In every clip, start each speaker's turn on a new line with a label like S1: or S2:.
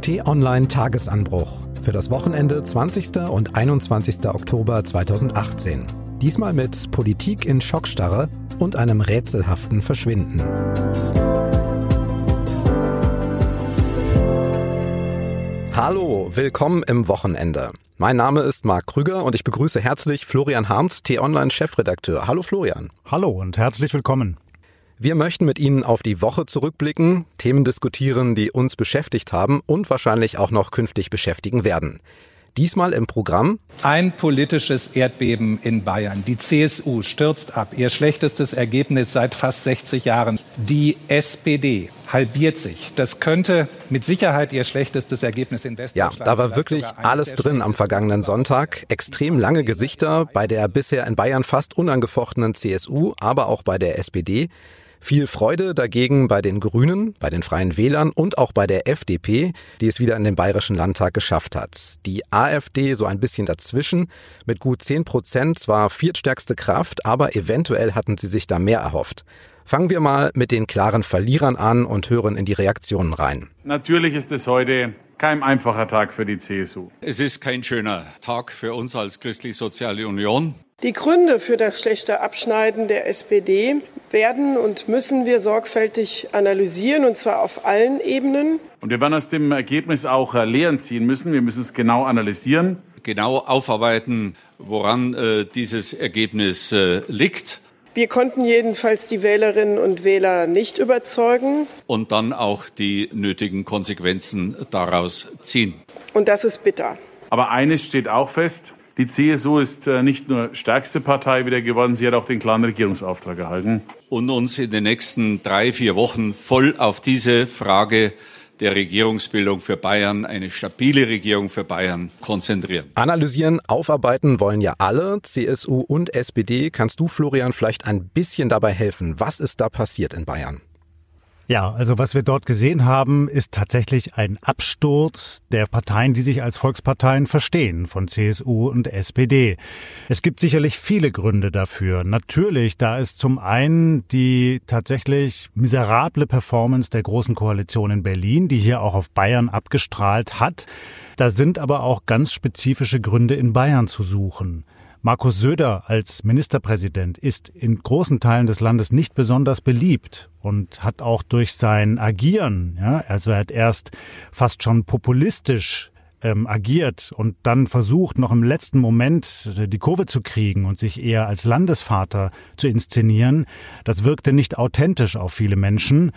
S1: T-Online Tagesanbruch für das Wochenende 20. und 21. Oktober 2018. Diesmal mit Politik in Schockstarre und einem rätselhaften Verschwinden. Hallo, willkommen im Wochenende. Mein Name ist Marc Krüger und ich begrüße herzlich Florian Harms, T-Online Chefredakteur. Hallo Florian.
S2: Hallo und herzlich willkommen.
S1: Wir möchten mit Ihnen auf die Woche zurückblicken, Themen diskutieren, die uns beschäftigt haben und wahrscheinlich auch noch künftig beschäftigen werden. Diesmal im Programm
S3: ein politisches Erdbeben in Bayern. Die CSU stürzt ab, ihr schlechtestes Ergebnis seit fast 60 Jahren. Die SPD halbiert sich. Das könnte mit Sicherheit ihr schlechtestes Ergebnis in Westdeutschland.
S1: Ja, da war wirklich alles drin am vergangenen Sonntag. Extrem lange Gesichter bei der bisher in Bayern fast unangefochtenen CSU, aber auch bei der SPD. Viel Freude dagegen bei den Grünen, bei den Freien Wählern und auch bei der FDP, die es wieder in den Bayerischen Landtag geschafft hat. Die AfD so ein bisschen dazwischen, mit gut 10 Prozent zwar viertstärkste Kraft, aber eventuell hatten sie sich da mehr erhofft. Fangen wir mal mit den klaren Verlierern an und hören in die Reaktionen rein.
S4: Natürlich ist es heute kein einfacher Tag für die CSU.
S5: Es ist kein schöner Tag für uns als Christlich-Soziale Union.
S6: Die Gründe für das schlechte Abschneiden der SPD werden und müssen wir sorgfältig analysieren, und zwar auf allen Ebenen.
S4: Und wir werden aus dem Ergebnis auch äh, Lehren ziehen müssen. Wir müssen es genau analysieren.
S5: Genau aufarbeiten, woran äh, dieses Ergebnis äh, liegt.
S6: Wir konnten jedenfalls die Wählerinnen und Wähler nicht überzeugen.
S5: Und dann auch die nötigen Konsequenzen daraus ziehen.
S6: Und das ist bitter.
S4: Aber eines steht auch fest. Die CSU ist äh, nicht nur stärkste Partei wieder geworden, sie hat auch den klaren Regierungsauftrag erhalten.
S5: Und uns in den nächsten drei, vier Wochen voll auf diese Frage der Regierungsbildung für Bayern, eine stabile Regierung für Bayern konzentrieren.
S1: Analysieren, aufarbeiten wollen ja alle, CSU und SPD. Kannst du, Florian, vielleicht ein bisschen dabei helfen? Was ist da passiert in Bayern?
S2: Ja, also was wir dort gesehen haben, ist tatsächlich ein Absturz der Parteien, die sich als Volksparteien verstehen, von CSU und SPD. Es gibt sicherlich viele Gründe dafür. Natürlich, da ist zum einen die tatsächlich miserable Performance der Großen Koalition in Berlin, die hier auch auf Bayern abgestrahlt hat. Da sind aber auch ganz spezifische Gründe in Bayern zu suchen. Markus Söder als Ministerpräsident ist in großen Teilen des Landes nicht besonders beliebt und hat auch durch sein Agieren, ja, also er hat erst fast schon populistisch ähm, agiert und dann versucht, noch im letzten Moment die Kurve zu kriegen und sich eher als Landesvater zu inszenieren. Das wirkte nicht authentisch auf viele Menschen.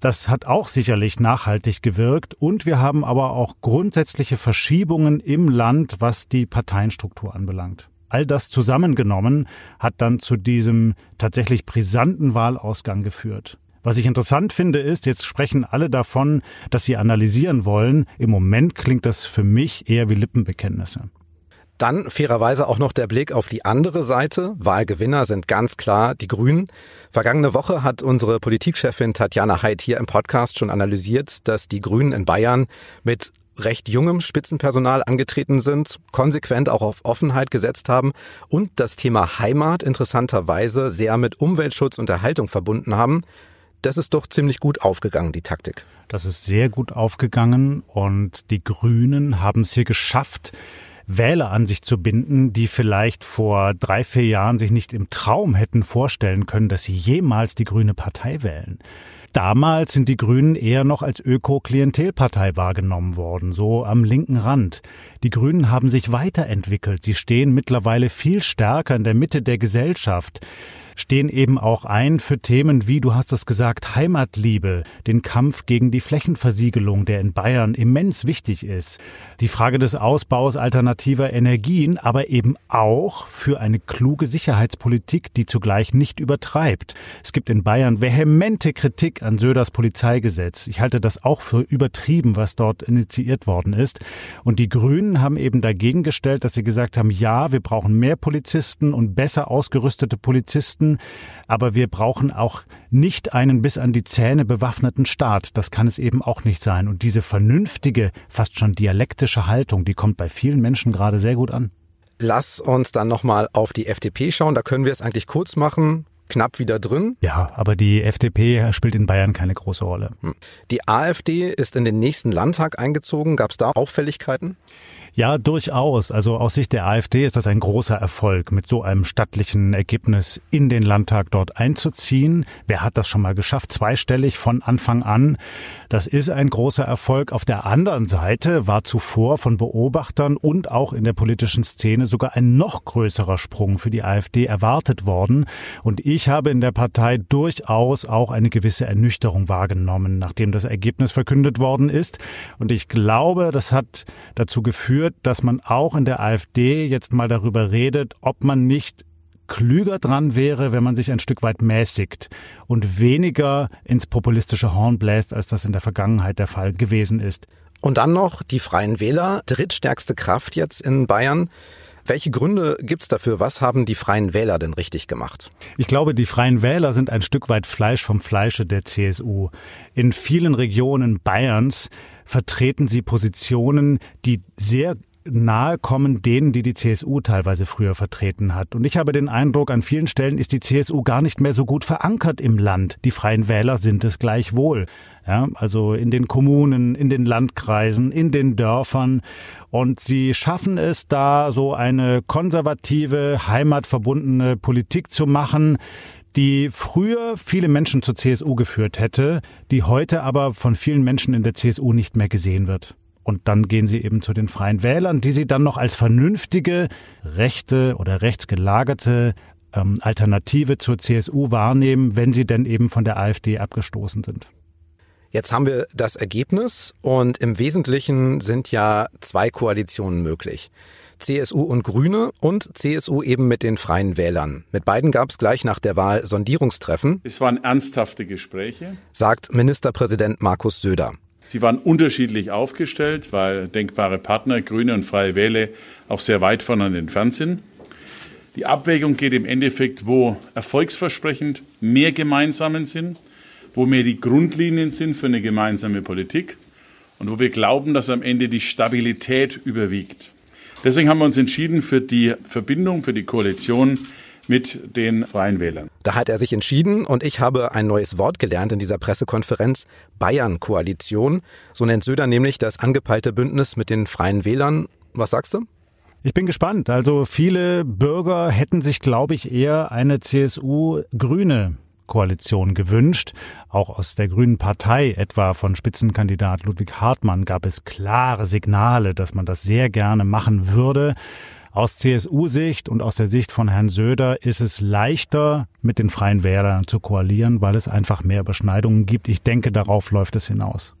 S2: Das hat auch sicherlich nachhaltig gewirkt und wir haben aber auch grundsätzliche Verschiebungen im Land, was die Parteienstruktur anbelangt. All das zusammengenommen hat dann zu diesem tatsächlich brisanten Wahlausgang geführt. Was ich interessant finde, ist, jetzt sprechen alle davon, dass sie analysieren wollen. Im Moment klingt das für mich eher wie Lippenbekenntnisse.
S1: Dann fairerweise auch noch der Blick auf die andere Seite. Wahlgewinner sind ganz klar die Grünen. Vergangene Woche hat unsere Politikchefin Tatjana Heid hier im Podcast schon analysiert, dass die Grünen in Bayern mit recht jungem Spitzenpersonal angetreten sind, konsequent auch auf Offenheit gesetzt haben und das Thema Heimat interessanterweise sehr mit Umweltschutz und Erhaltung verbunden haben. Das ist doch ziemlich gut aufgegangen, die Taktik.
S2: Das ist sehr gut aufgegangen und die Grünen haben es hier geschafft, Wähler an sich zu binden, die vielleicht vor drei, vier Jahren sich nicht im Traum hätten vorstellen können, dass sie jemals die grüne Partei wählen. Damals sind die Grünen eher noch als Öko-Klientelpartei wahrgenommen worden, so am linken Rand. Die Grünen haben sich weiterentwickelt. Sie stehen mittlerweile viel stärker in der Mitte der Gesellschaft stehen eben auch ein für Themen wie, du hast es gesagt, Heimatliebe, den Kampf gegen die Flächenversiegelung, der in Bayern immens wichtig ist, die Frage des Ausbaus alternativer Energien, aber eben auch für eine kluge Sicherheitspolitik, die zugleich nicht übertreibt. Es gibt in Bayern vehemente Kritik an Söders Polizeigesetz. Ich halte das auch für übertrieben, was dort initiiert worden ist. Und die Grünen haben eben dagegen gestellt, dass sie gesagt haben, ja, wir brauchen mehr Polizisten und besser ausgerüstete Polizisten. Aber wir brauchen auch nicht einen bis an die Zähne bewaffneten Staat. Das kann es eben auch nicht sein. Und diese vernünftige, fast schon dialektische Haltung, die kommt bei vielen Menschen gerade sehr gut an.
S1: Lass uns dann nochmal auf die FDP schauen. Da können wir es eigentlich kurz machen. knapp wieder drin.
S2: Ja, aber die FDP spielt in Bayern keine große Rolle. Hm.
S1: Die AfD ist in den nächsten Landtag eingezogen. Gab es da Auffälligkeiten?
S2: Ja, durchaus. Also aus Sicht der AfD ist das ein großer Erfolg, mit so einem stattlichen Ergebnis in den Landtag dort einzuziehen. Wer hat das schon mal geschafft? Zweistellig von Anfang an. Das ist ein großer Erfolg. Auf der anderen Seite war zuvor von Beobachtern und auch in der politischen Szene sogar ein noch größerer Sprung für die AfD erwartet worden. Und ich habe in der Partei durchaus auch eine gewisse Ernüchterung wahrgenommen, nachdem das Ergebnis verkündet worden ist. Und ich glaube, das hat dazu geführt, führt, dass man auch in der AfD jetzt mal darüber redet, ob man nicht klüger dran wäre, wenn man sich ein Stück weit mäßigt und weniger ins populistische Horn bläst, als das in der Vergangenheit der Fall gewesen ist.
S1: Und dann noch die Freien Wähler, drittstärkste Kraft jetzt in Bayern. Welche Gründe gibt's dafür? Was haben die Freien Wähler denn richtig gemacht?
S2: Ich glaube, die Freien Wähler sind ein Stück weit Fleisch vom Fleische der CSU. In vielen Regionen Bayerns vertreten sie Positionen, die sehr nahe kommen denen, die die CSU teilweise früher vertreten hat. Und ich habe den Eindruck, an vielen Stellen ist die CSU gar nicht mehr so gut verankert im Land. Die Freien Wähler sind es gleichwohl. Ja, also in den Kommunen, in den Landkreisen, in den Dörfern. Und sie schaffen es da, so eine konservative, heimatverbundene Politik zu machen, die früher viele Menschen zur CSU geführt hätte, die heute aber von vielen Menschen in der CSU nicht mehr gesehen wird. Und dann gehen sie eben zu den Freien Wählern, die sie dann noch als vernünftige, rechte oder rechtsgelagerte ähm, Alternative zur CSU wahrnehmen, wenn sie denn eben von der AfD abgestoßen sind.
S1: Jetzt haben wir das Ergebnis und im Wesentlichen sind ja zwei Koalitionen möglich. CSU und Grüne und CSU eben mit den Freien Wählern. Mit beiden gab es gleich nach der Wahl Sondierungstreffen.
S4: Es waren ernsthafte Gespräche,
S1: sagt Ministerpräsident Markus Söder.
S4: Sie waren unterschiedlich aufgestellt, weil denkbare Partner, Grüne und Freie Wähler, auch sehr weit voneinander entfernt sind. Die Abwägung geht im Endeffekt, wo erfolgsversprechend mehr Gemeinsamen sind, wo mehr die Grundlinien sind für eine gemeinsame Politik und wo wir glauben, dass am Ende die Stabilität überwiegt. Deswegen haben wir uns entschieden für die Verbindung, für die Koalition mit den Freien Wählern.
S1: Da hat er sich entschieden und ich habe ein neues Wort gelernt in dieser Pressekonferenz, Bayern-Koalition. So nennt Söder nämlich das angepeilte Bündnis mit den Freien Wählern. Was sagst du?
S2: Ich bin gespannt. Also viele Bürger hätten sich, glaube ich, eher eine CSU-Grüne Koalition gewünscht. Auch aus der Grünen Partei, etwa von Spitzenkandidat Ludwig Hartmann, gab es klare Signale, dass man das sehr gerne machen würde. Aus CSU-Sicht und aus der Sicht von Herrn Söder ist es leichter, mit den Freien Wählern zu koalieren, weil es einfach mehr Überschneidungen gibt. Ich denke, darauf läuft es hinaus.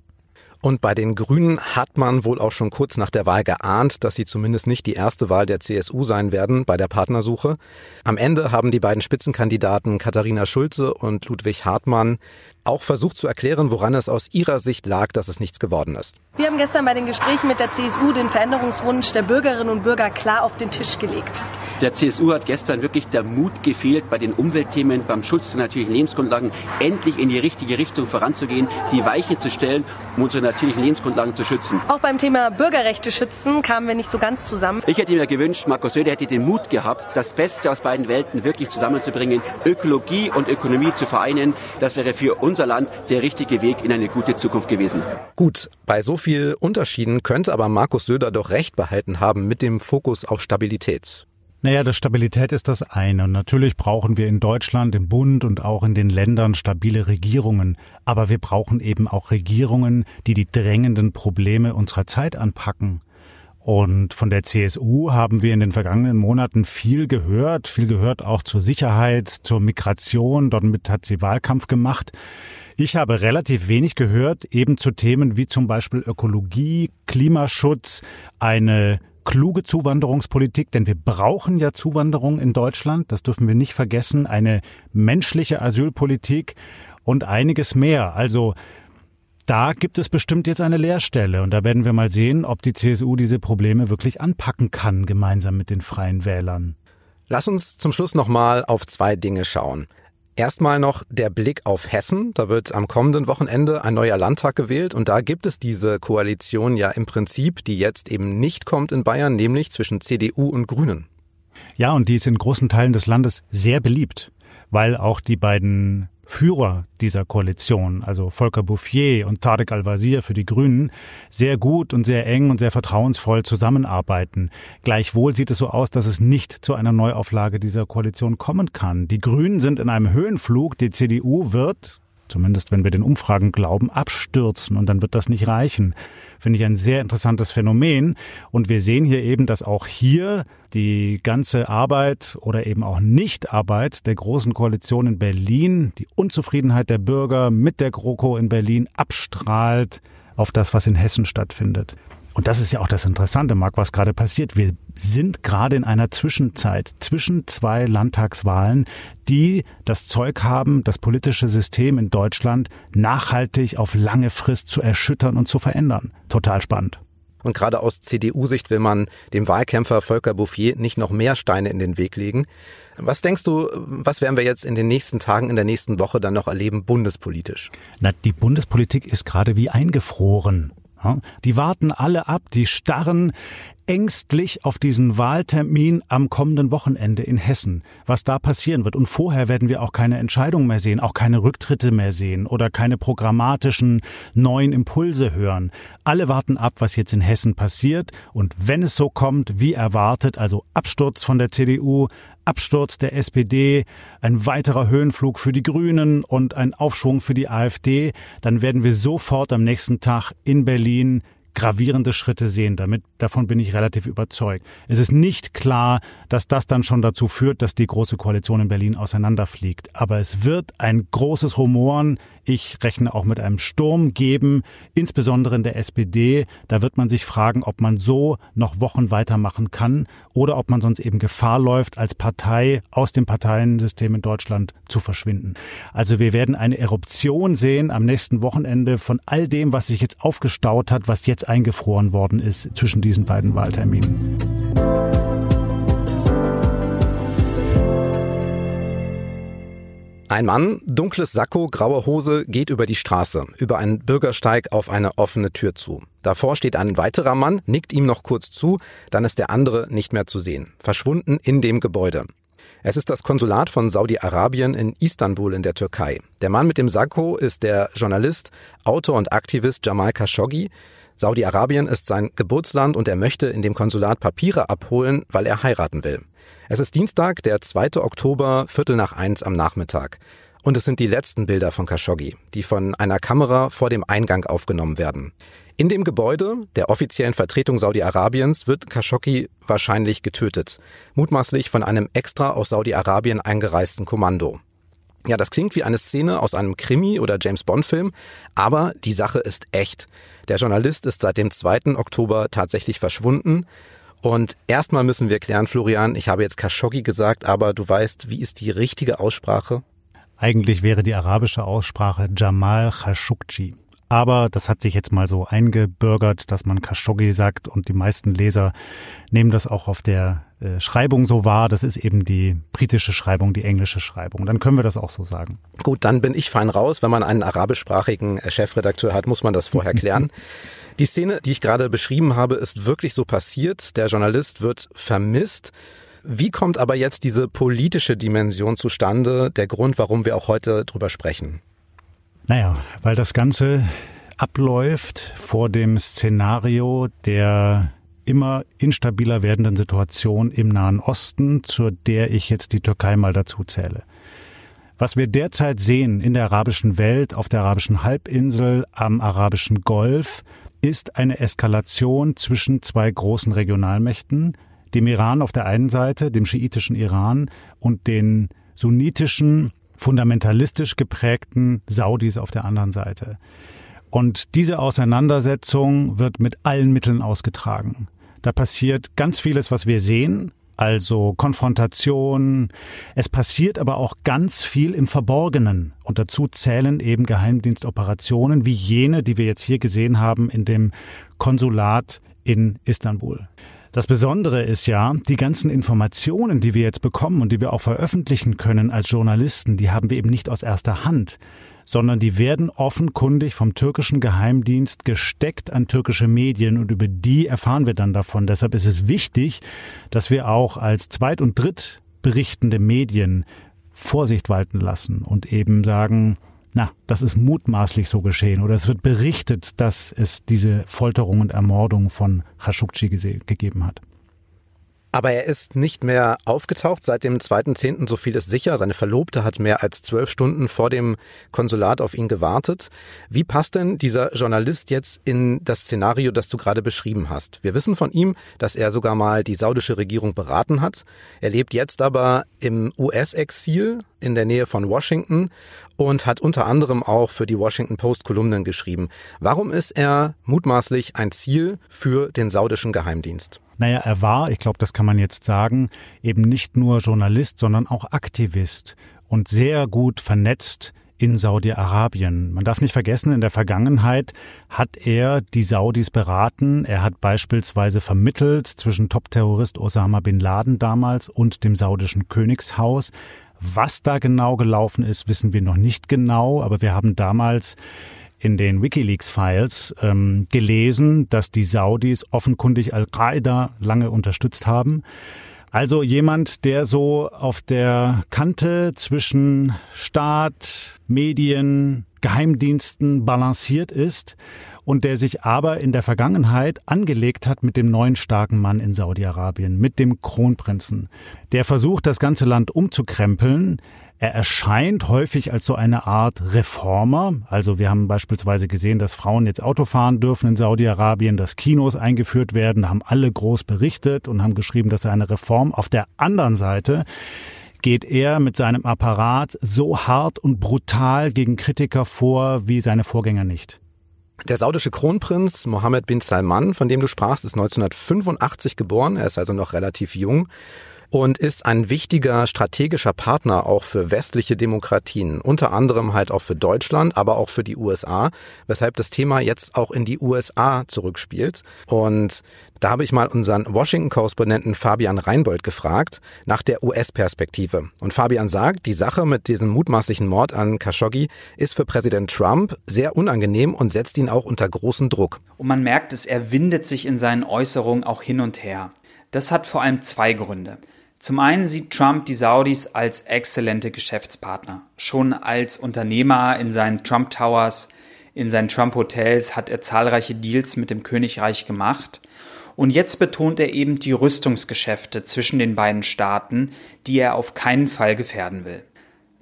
S1: Und bei den Grünen hat man wohl auch schon kurz nach der Wahl geahnt, dass sie zumindest nicht die erste Wahl der CSU sein werden bei der Partnersuche. Am Ende haben die beiden Spitzenkandidaten Katharina Schulze und Ludwig Hartmann auch versucht zu erklären, woran es aus ihrer Sicht lag, dass es nichts geworden ist.
S7: Wir haben gestern bei den Gesprächen mit der CSU den Veränderungswunsch der Bürgerinnen und Bürger klar auf den Tisch gelegt.
S8: Der CSU hat gestern wirklich der Mut gefehlt, bei den Umweltthemen, beim Schutz der natürlichen Lebensgrundlagen endlich in die richtige Richtung voranzugehen, die Weiche zu stellen, um unsere natürlichen Lebensgrundlagen zu schützen.
S7: Auch beim Thema Bürgerrechte schützen kamen wir nicht so ganz zusammen.
S8: Ich hätte mir gewünscht, Markus Söder hätte den Mut gehabt, das Beste aus beiden Welten wirklich zusammenzubringen, Ökologie und Ökonomie zu vereinen. Das wäre für unser Land der richtige Weg in eine gute Zukunft gewesen.
S1: Gut, bei so viel Unterschieden könnte aber Markus Söder doch recht behalten haben mit dem Fokus auf Stabilität.
S2: Naja, das Stabilität ist das eine. Und natürlich brauchen wir in Deutschland, im Bund und auch in den Ländern stabile Regierungen. Aber wir brauchen eben auch Regierungen, die die drängenden Probleme unserer Zeit anpacken. Und von der CSU haben wir in den vergangenen Monaten viel gehört, viel gehört auch zur Sicherheit, zur Migration. Dort hat sie Wahlkampf gemacht. Ich habe relativ wenig gehört, eben zu Themen wie zum Beispiel Ökologie, Klimaschutz, eine kluge Zuwanderungspolitik, denn wir brauchen ja Zuwanderung in Deutschland, das dürfen wir nicht vergessen, eine menschliche Asylpolitik und einiges mehr. Also da gibt es bestimmt jetzt eine Leerstelle und da werden wir mal sehen, ob die CSU diese Probleme wirklich anpacken kann, gemeinsam mit den freien Wählern.
S1: Lass uns zum Schluss nochmal auf zwei Dinge schauen. Erstmal noch der Blick auf Hessen. Da wird am kommenden Wochenende ein neuer Landtag gewählt und da gibt es diese Koalition ja im Prinzip, die jetzt eben nicht kommt in Bayern, nämlich zwischen CDU und Grünen.
S2: Ja, und die ist in großen Teilen des Landes sehr beliebt weil auch die beiden Führer dieser Koalition, also Volker Bouffier und Tarek Al-Wazir für die Grünen, sehr gut und sehr eng und sehr vertrauensvoll zusammenarbeiten. Gleichwohl sieht es so aus, dass es nicht zu einer Neuauflage dieser Koalition kommen kann. Die Grünen sind in einem Höhenflug, die CDU wird, zumindest wenn wir den Umfragen glauben, abstürzen und dann wird das nicht reichen. Finde ich ein sehr interessantes Phänomen. Und wir sehen hier eben, dass auch hier die ganze Arbeit oder eben auch Nichtarbeit der großen Koalition in Berlin, die Unzufriedenheit der Bürger mit der GroKo in Berlin abstrahlt auf das, was in Hessen stattfindet. Und das ist ja auch das Interessante, Marc, was gerade passiert. Wir sind gerade in einer Zwischenzeit zwischen zwei Landtagswahlen, die das Zeug haben, das politische System in Deutschland nachhaltig auf lange Frist zu erschüttern und zu verändern. Total spannend.
S1: Und gerade aus CDU-Sicht will man dem Wahlkämpfer Volker Bouffier nicht noch mehr Steine in den Weg legen. Was denkst du, was werden wir jetzt in den nächsten Tagen, in der nächsten Woche dann noch erleben, bundespolitisch?
S2: Na, die Bundespolitik ist gerade wie eingefroren. Die warten alle ab, die starren ängstlich auf diesen Wahltermin am kommenden Wochenende in Hessen, was da passieren wird. Und vorher werden wir auch keine Entscheidung mehr sehen, auch keine Rücktritte mehr sehen oder keine programmatischen neuen Impulse hören. Alle warten ab, was jetzt in Hessen passiert. Und wenn es so kommt, wie erwartet, also Absturz von der CDU, Absturz der SPD, ein weiterer Höhenflug für die Grünen und ein Aufschwung für die AfD, dann werden wir sofort am nächsten Tag in Berlin gravierende Schritte sehen. Damit, davon bin ich relativ überzeugt. Es ist nicht klar, dass das dann schon dazu führt, dass die Große Koalition in Berlin auseinanderfliegt. Aber es wird ein großes Rumoren ich rechne auch mit einem Sturm geben, insbesondere in der SPD. Da wird man sich fragen, ob man so noch Wochen weitermachen kann oder ob man sonst eben Gefahr läuft, als Partei aus dem Parteiensystem in Deutschland zu verschwinden. Also wir werden eine Eruption sehen am nächsten Wochenende von all dem, was sich jetzt aufgestaut hat, was jetzt eingefroren worden ist zwischen diesen beiden Wahlterminen.
S1: Ein Mann, dunkles Sakko, graue Hose, geht über die Straße, über einen Bürgersteig auf eine offene Tür zu. Davor steht ein weiterer Mann, nickt ihm noch kurz zu, dann ist der andere nicht mehr zu sehen, verschwunden in dem Gebäude. Es ist das Konsulat von Saudi-Arabien in Istanbul in der Türkei. Der Mann mit dem Sakko ist der Journalist, Autor und Aktivist Jamal Khashoggi. Saudi-Arabien ist sein Geburtsland und er möchte in dem Konsulat Papiere abholen, weil er heiraten will. Es ist Dienstag, der 2. Oktober, Viertel nach eins am Nachmittag. Und es sind die letzten Bilder von Khashoggi, die von einer Kamera vor dem Eingang aufgenommen werden. In dem Gebäude der offiziellen Vertretung Saudi-Arabiens wird Khashoggi wahrscheinlich getötet, mutmaßlich von einem extra aus Saudi-Arabien eingereisten Kommando. Ja, das klingt wie eine Szene aus einem Krimi oder James Bond-Film, aber die Sache ist echt. Der Journalist ist seit dem 2. Oktober tatsächlich verschwunden. Und erstmal müssen wir klären, Florian, ich habe jetzt Khashoggi gesagt, aber du weißt, wie ist die richtige Aussprache?
S2: Eigentlich wäre die arabische Aussprache Jamal Khashoggi. Aber das hat sich jetzt mal so eingebürgert, dass man Khashoggi sagt und die meisten Leser nehmen das auch auf der äh, Schreibung so wahr. Das ist eben die britische Schreibung, die englische Schreibung. Dann können wir das auch so sagen.
S1: Gut, dann bin ich fein raus. Wenn man einen arabischsprachigen äh, Chefredakteur hat, muss man das vorher klären. Die Szene, die ich gerade beschrieben habe, ist wirklich so passiert. Der Journalist wird vermisst. Wie kommt aber jetzt diese politische Dimension zustande? Der Grund, warum wir auch heute drüber sprechen?
S2: Naja, weil das Ganze abläuft vor dem Szenario der immer instabiler werdenden Situation im Nahen Osten, zu der ich jetzt die Türkei mal dazu zähle. Was wir derzeit sehen in der arabischen Welt, auf der arabischen Halbinsel, am arabischen Golf, ist eine Eskalation zwischen zwei großen Regionalmächten, dem Iran auf der einen Seite, dem schiitischen Iran und den sunnitischen, fundamentalistisch geprägten Saudis auf der anderen Seite. Und diese Auseinandersetzung wird mit allen Mitteln ausgetragen. Da passiert ganz vieles, was wir sehen, also Konfrontation. Es passiert aber auch ganz viel im Verborgenen. Und dazu zählen eben Geheimdienstoperationen wie jene, die wir jetzt hier gesehen haben in dem Konsulat in Istanbul. Das Besondere ist ja, die ganzen Informationen, die wir jetzt bekommen und die wir auch veröffentlichen können als Journalisten, die haben wir eben nicht aus erster Hand, sondern die werden offenkundig vom türkischen Geheimdienst gesteckt an türkische Medien und über die erfahren wir dann davon. Deshalb ist es wichtig, dass wir auch als Zweit- und Drittberichtende Medien Vorsicht walten lassen und eben sagen, na, das ist mutmaßlich so geschehen oder es wird berichtet, dass es diese Folterung und Ermordung von Khashoggi gegeben hat.
S1: Aber er ist nicht mehr aufgetaucht seit dem 2.10., so viel ist sicher. Seine Verlobte hat mehr als zwölf Stunden vor dem Konsulat auf ihn gewartet. Wie passt denn dieser Journalist jetzt in das Szenario, das du gerade beschrieben hast? Wir wissen von ihm, dass er sogar mal die saudische Regierung beraten hat. Er lebt jetzt aber im US-Exil in der Nähe von Washington und hat unter anderem auch für die Washington Post Kolumnen geschrieben. Warum ist er mutmaßlich ein Ziel für den saudischen Geheimdienst?
S2: Naja, er war, ich glaube, das kann man jetzt sagen, eben nicht nur Journalist, sondern auch Aktivist und sehr gut vernetzt in Saudi-Arabien. Man darf nicht vergessen, in der Vergangenheit hat er die Saudis beraten. Er hat beispielsweise vermittelt zwischen Top-Terrorist Osama bin Laden damals und dem saudischen Königshaus. Was da genau gelaufen ist, wissen wir noch nicht genau, aber wir haben damals in den Wikileaks-Files ähm, gelesen, dass die Saudis offenkundig Al-Qaida lange unterstützt haben. Also jemand, der so auf der Kante zwischen Staat, Medien, Geheimdiensten balanciert ist und der sich aber in der Vergangenheit angelegt hat mit dem neuen starken Mann in Saudi-Arabien, mit dem Kronprinzen. Der versucht, das ganze Land umzukrempeln, er erscheint häufig als so eine Art Reformer. Also wir haben beispielsweise gesehen, dass Frauen jetzt Auto fahren dürfen in Saudi-Arabien, dass Kinos eingeführt werden. Haben alle groß berichtet und haben geschrieben, dass er eine Reform. Auf der anderen Seite geht er mit seinem Apparat so hart und brutal gegen Kritiker vor wie seine Vorgänger nicht.
S1: Der saudische Kronprinz Mohammed bin Salman, von dem du sprachst, ist 1985 geboren. Er ist also noch relativ jung und ist ein wichtiger strategischer Partner auch für westliche Demokratien, unter anderem halt auch für Deutschland, aber auch für die USA, weshalb das Thema jetzt auch in die USA zurückspielt. Und da habe ich mal unseren Washington-Korrespondenten Fabian Reinbold gefragt nach der US-Perspektive. Und Fabian sagt, die Sache mit diesem mutmaßlichen Mord an Khashoggi ist für Präsident Trump sehr unangenehm und setzt ihn auch unter großen Druck.
S9: Und man merkt es, er windet sich in seinen Äußerungen auch hin und her. Das hat vor allem zwei Gründe. Zum einen sieht Trump die Saudis als exzellente Geschäftspartner. Schon als Unternehmer in seinen Trump Towers, in seinen Trump Hotels hat er zahlreiche Deals mit dem Königreich gemacht. Und jetzt betont er eben die Rüstungsgeschäfte zwischen den beiden Staaten, die er auf keinen Fall gefährden will.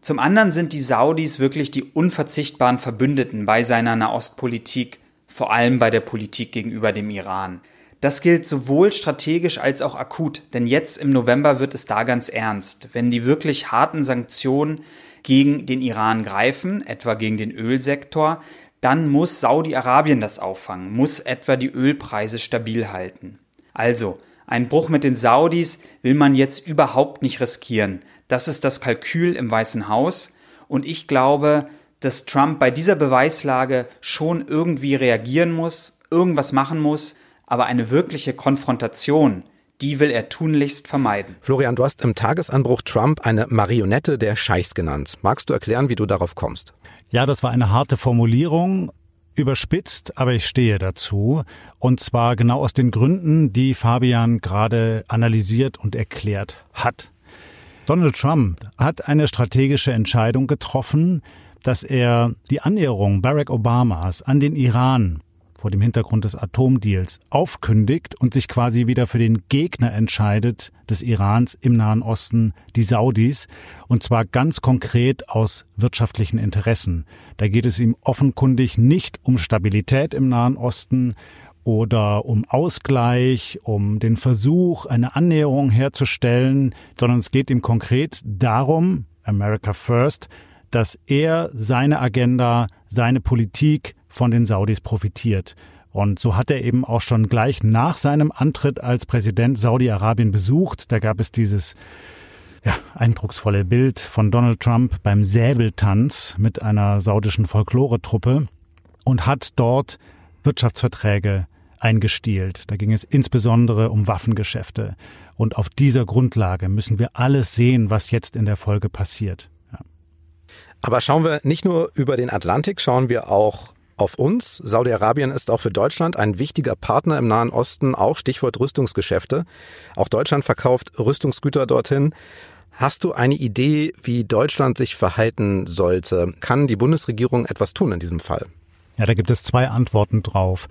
S9: Zum anderen sind die Saudis wirklich die unverzichtbaren Verbündeten bei seiner Nahostpolitik, vor allem bei der Politik gegenüber dem Iran. Das gilt sowohl strategisch als auch akut, denn jetzt im November wird es da ganz ernst. Wenn die wirklich harten Sanktionen gegen den Iran greifen, etwa gegen den Ölsektor, dann muss Saudi-Arabien das auffangen, muss etwa die Ölpreise stabil halten. Also, ein Bruch mit den Saudis will man jetzt überhaupt nicht riskieren. Das ist das Kalkül im Weißen Haus und ich glaube, dass Trump bei dieser Beweislage schon irgendwie reagieren muss, irgendwas machen muss, aber eine wirkliche Konfrontation, die will er tunlichst vermeiden.
S1: Florian, du hast im Tagesanbruch Trump eine Marionette der Scheichs genannt. Magst du erklären, wie du darauf kommst?
S2: Ja, das war eine harte Formulierung. Überspitzt, aber ich stehe dazu. Und zwar genau aus den Gründen, die Fabian gerade analysiert und erklärt hat. Donald Trump hat eine strategische Entscheidung getroffen, dass er die Annäherung Barack Obamas an den Iran vor dem Hintergrund des Atomdeals aufkündigt und sich quasi wieder für den Gegner entscheidet des Irans im Nahen Osten, die Saudis, und zwar ganz konkret aus wirtschaftlichen Interessen. Da geht es ihm offenkundig nicht um Stabilität im Nahen Osten oder um Ausgleich, um den Versuch, eine Annäherung herzustellen, sondern es geht ihm konkret darum, America First, dass er seine Agenda, seine Politik von den Saudis profitiert. Und so hat er eben auch schon gleich nach seinem Antritt als Präsident Saudi-Arabien besucht. Da gab es dieses ja, eindrucksvolle Bild von Donald Trump beim Säbeltanz mit einer saudischen Folkloretruppe und hat dort Wirtschaftsverträge eingestielt. Da ging es insbesondere um Waffengeschäfte. Und auf dieser Grundlage müssen wir alles sehen, was jetzt in der Folge passiert.
S1: Aber schauen wir nicht nur über den Atlantik, schauen wir auch auf uns. Saudi-Arabien ist auch für Deutschland ein wichtiger Partner im Nahen Osten, auch Stichwort Rüstungsgeschäfte. Auch Deutschland verkauft Rüstungsgüter dorthin. Hast du eine Idee, wie Deutschland sich verhalten sollte? Kann die Bundesregierung etwas tun in diesem Fall?
S2: Ja, da gibt es zwei Antworten drauf.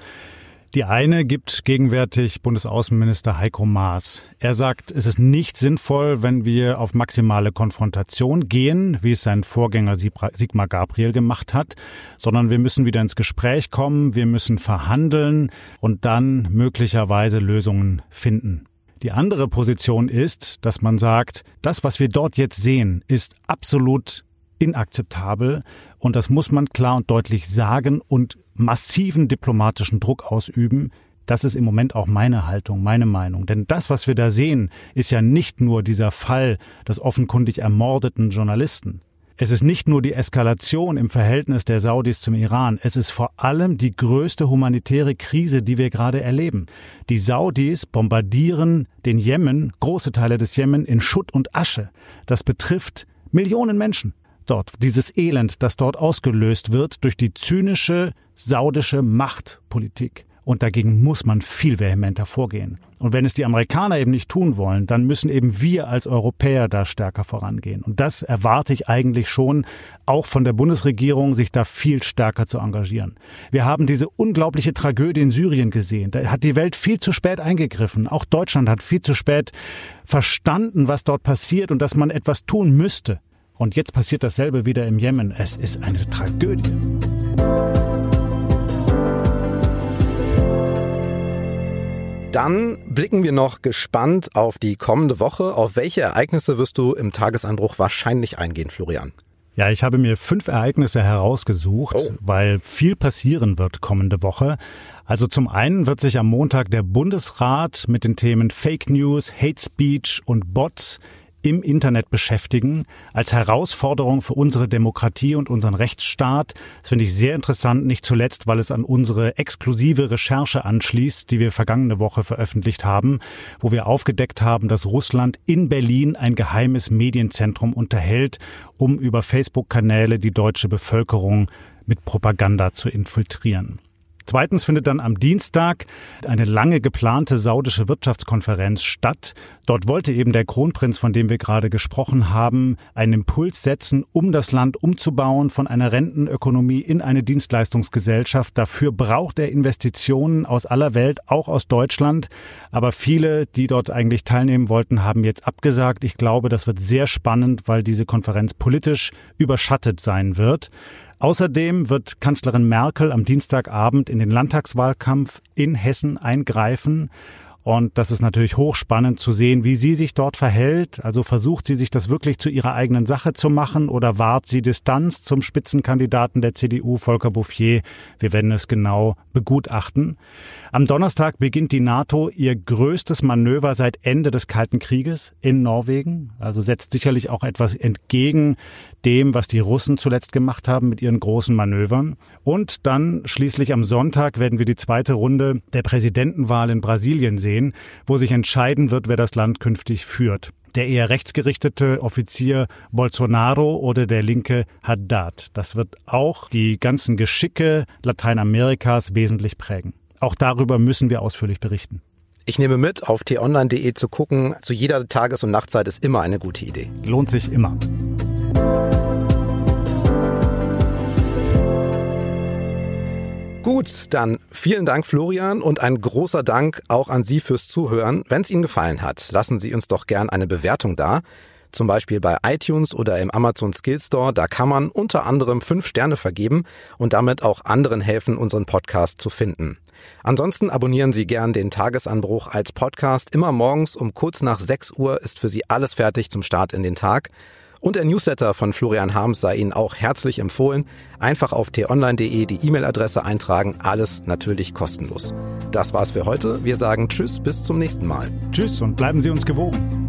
S2: Die eine gibt gegenwärtig Bundesaußenminister Heiko Maas. Er sagt, es ist nicht sinnvoll, wenn wir auf maximale Konfrontation gehen, wie es sein Vorgänger Sigmar Gabriel gemacht hat, sondern wir müssen wieder ins Gespräch kommen, wir müssen verhandeln und dann möglicherweise Lösungen finden. Die andere Position ist, dass man sagt, das, was wir dort jetzt sehen, ist absolut inakzeptabel und das muss man klar und deutlich sagen und massiven diplomatischen Druck ausüben. Das ist im Moment auch meine Haltung, meine Meinung. Denn das, was wir da sehen, ist ja nicht nur dieser Fall des offenkundig ermordeten Journalisten. Es ist nicht nur die Eskalation im Verhältnis der Saudis zum Iran, es ist vor allem die größte humanitäre Krise, die wir gerade erleben. Die Saudis bombardieren den Jemen, große Teile des Jemen, in Schutt und Asche. Das betrifft Millionen Menschen dort, dieses Elend, das dort ausgelöst wird durch die zynische saudische Machtpolitik. Und dagegen muss man viel vehementer vorgehen. Und wenn es die Amerikaner eben nicht tun wollen, dann müssen eben wir als Europäer da stärker vorangehen. Und das erwarte ich eigentlich schon auch von der Bundesregierung, sich da viel stärker zu engagieren. Wir haben diese unglaubliche Tragödie in Syrien gesehen. Da hat die Welt viel zu spät eingegriffen. Auch Deutschland hat viel zu spät verstanden, was dort passiert und dass man etwas tun müsste. Und jetzt passiert dasselbe wieder im Jemen. Es ist eine Tragödie.
S1: Dann blicken wir noch gespannt auf die kommende Woche. Auf welche Ereignisse wirst du im Tagesanbruch wahrscheinlich eingehen, Florian?
S2: Ja, ich habe mir fünf Ereignisse herausgesucht, oh. weil viel passieren wird kommende Woche. Also zum einen wird sich am Montag der Bundesrat mit den Themen Fake News, Hate Speech und Bots im Internet beschäftigen, als Herausforderung für unsere Demokratie und unseren Rechtsstaat. Das finde ich sehr interessant, nicht zuletzt, weil es an unsere exklusive Recherche anschließt, die wir vergangene Woche veröffentlicht haben, wo wir aufgedeckt haben, dass Russland in Berlin ein geheimes Medienzentrum unterhält, um über Facebook-Kanäle die deutsche Bevölkerung mit Propaganda zu infiltrieren. Zweitens findet dann am Dienstag eine lange geplante saudische Wirtschaftskonferenz statt. Dort wollte eben der Kronprinz, von dem wir gerade gesprochen haben, einen Impuls setzen, um das Land umzubauen von einer Rentenökonomie in eine Dienstleistungsgesellschaft. Dafür braucht er Investitionen aus aller Welt, auch aus Deutschland. Aber viele, die dort eigentlich teilnehmen wollten, haben jetzt abgesagt. Ich glaube, das wird sehr spannend, weil diese Konferenz politisch überschattet sein wird. Außerdem wird Kanzlerin Merkel am Dienstagabend in den Landtagswahlkampf in Hessen eingreifen und das ist natürlich hochspannend zu sehen, wie sie sich dort verhält. Also versucht sie sich das wirklich zu ihrer eigenen Sache zu machen oder wahrt sie Distanz zum Spitzenkandidaten der CDU, Volker Bouffier? Wir werden es genau begutachten. Am Donnerstag beginnt die NATO ihr größtes Manöver seit Ende des Kalten Krieges in Norwegen. Also setzt sicherlich auch etwas entgegen dem, was die Russen zuletzt gemacht haben mit ihren großen Manövern. Und dann schließlich am Sonntag werden wir die zweite Runde der Präsidentenwahl in Brasilien sehen sehen, wo sich entscheiden wird, wer das Land künftig führt. Der eher rechtsgerichtete Offizier Bolsonaro oder der linke Haddad. Das wird auch die ganzen Geschicke Lateinamerikas wesentlich prägen. Auch darüber müssen wir ausführlich berichten.
S1: Ich nehme mit, auf t-online.de zu gucken, zu jeder Tages- und Nachtzeit ist immer eine gute Idee.
S2: Lohnt sich immer.
S1: Gut, dann vielen Dank Florian und ein großer Dank auch an Sie fürs Zuhören. Wenn es Ihnen gefallen hat, lassen Sie uns doch gern eine Bewertung da. Zum Beispiel bei iTunes oder im Amazon Skill Store. Da kann man unter anderem fünf Sterne vergeben und damit auch anderen helfen, unseren Podcast zu finden. Ansonsten abonnieren Sie gern den Tagesanbruch als Podcast. Immer morgens um kurz nach 6 Uhr ist für Sie alles fertig zum Start in den Tag. Und der Newsletter von Florian Harms sei Ihnen auch herzlich empfohlen. Einfach auf t-online.de die E-Mail-Adresse eintragen. Alles natürlich kostenlos. Das war's für heute. Wir sagen Tschüss, bis zum nächsten Mal.
S2: Tschüss und bleiben Sie uns gewogen.